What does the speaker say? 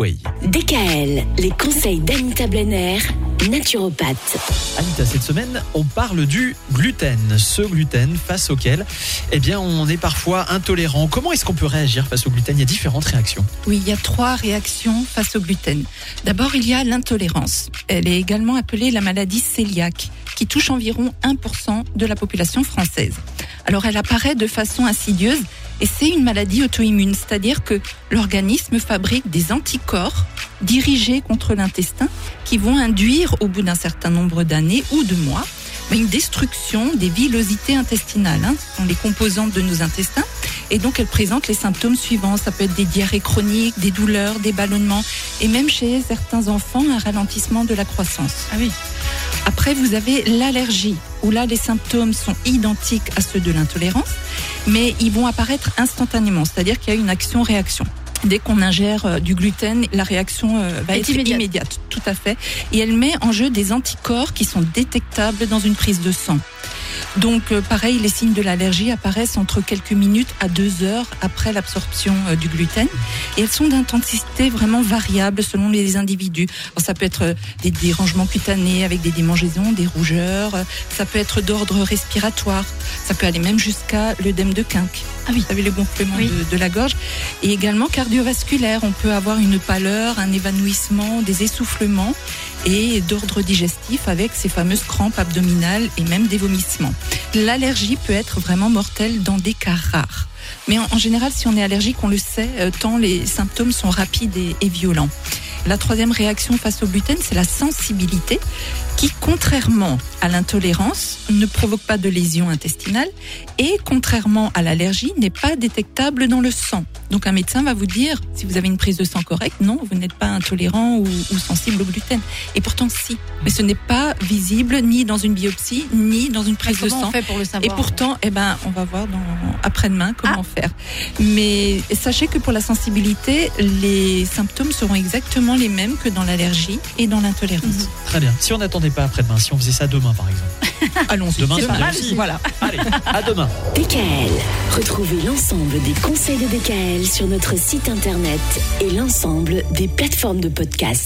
Oui. DKL, les conseils d'Anita Blenner, naturopathe. Anita, cette semaine, on parle du gluten. Ce gluten face auquel, eh bien, on est parfois intolérant. Comment est-ce qu'on peut réagir face au gluten? Il y a différentes réactions. Oui, il y a trois réactions face au gluten. D'abord, il y a l'intolérance. Elle est également appelée la maladie cœliaque, qui touche environ 1% de la population française. Alors, elle apparaît de façon insidieuse et c'est une maladie auto-immune, c'est-à-dire que l'organisme fabrique des anticorps dirigés contre l'intestin qui vont induire au bout d'un certain nombre d'années ou de mois une destruction des villosités intestinales, hein, sont les composantes de nos intestins. Et donc, elle présente les symptômes suivants. Ça peut être des diarrhées chroniques, des douleurs, des ballonnements, et même chez certains enfants, un ralentissement de la croissance. Ah oui. Après, vous avez l'allergie, où là, les symptômes sont identiques à ceux de l'intolérance, mais ils vont apparaître instantanément, c'est-à-dire qu'il y a une action-réaction. Dès qu'on ingère euh, du gluten, la réaction euh, va être immédiate. immédiate, tout à fait. Et elle met en jeu des anticorps qui sont détectables dans une prise de sang. Donc, euh, pareil, les signes de l'allergie apparaissent entre quelques minutes à deux heures après l'absorption euh, du gluten. Et elles sont d'intensité vraiment variable selon les individus. Alors, ça peut être euh, des dérangements cutanés avec des démangeaisons, des rougeurs. Ça peut être d'ordre respiratoire. Ça peut aller même jusqu'à l'œdème de quinque. Ah oui. Vous savez, le gonflement Oui. de, de la gorge. Et également cardiovasculaire. On peut avoir une pâleur, un évanouissement, des essoufflements et d'ordre digestif avec ces fameuses crampes abdominales et même des vomissements. L'allergie peut être vraiment mortelle dans des cas rares. Mais en, général, si on est allergique, on le sait, euh, tant les symptômes sont rapides et, et violents. La troisième réaction face au gluten, c'est la sensibilité qui, contrairement à l'intolérance, ne provoque pas de lésions intestinales et, contrairement à l'allergie, n'est pas détectable dans le sang. Donc un médecin va vous dire, si vous avez une prise de sang correcte, non, vous n'êtes pas intolérant ou, ou sensible au gluten. Et pourtant, si. Mais ce n'est pas visible ni dans une biopsie, ni dans une prise de Comment sang. on fait pour le Et pourtant, eh ben, on va voir dans, après-demain comment faire. Mais sachez que pour la sensibilité, les symptômes seront exactement les mêmes que dans l'allergie et dans l'intolérance. Très bien. Si on n'attendait pas après-demain, si on faisait ça demain, par exemple. Allons-y. Demain, C'est. Voilà. Allez, à demain. DKL, retrouvez l'ensemble des conseils de DKL sur notre site internet et l'ensemble des plateformes de podcast.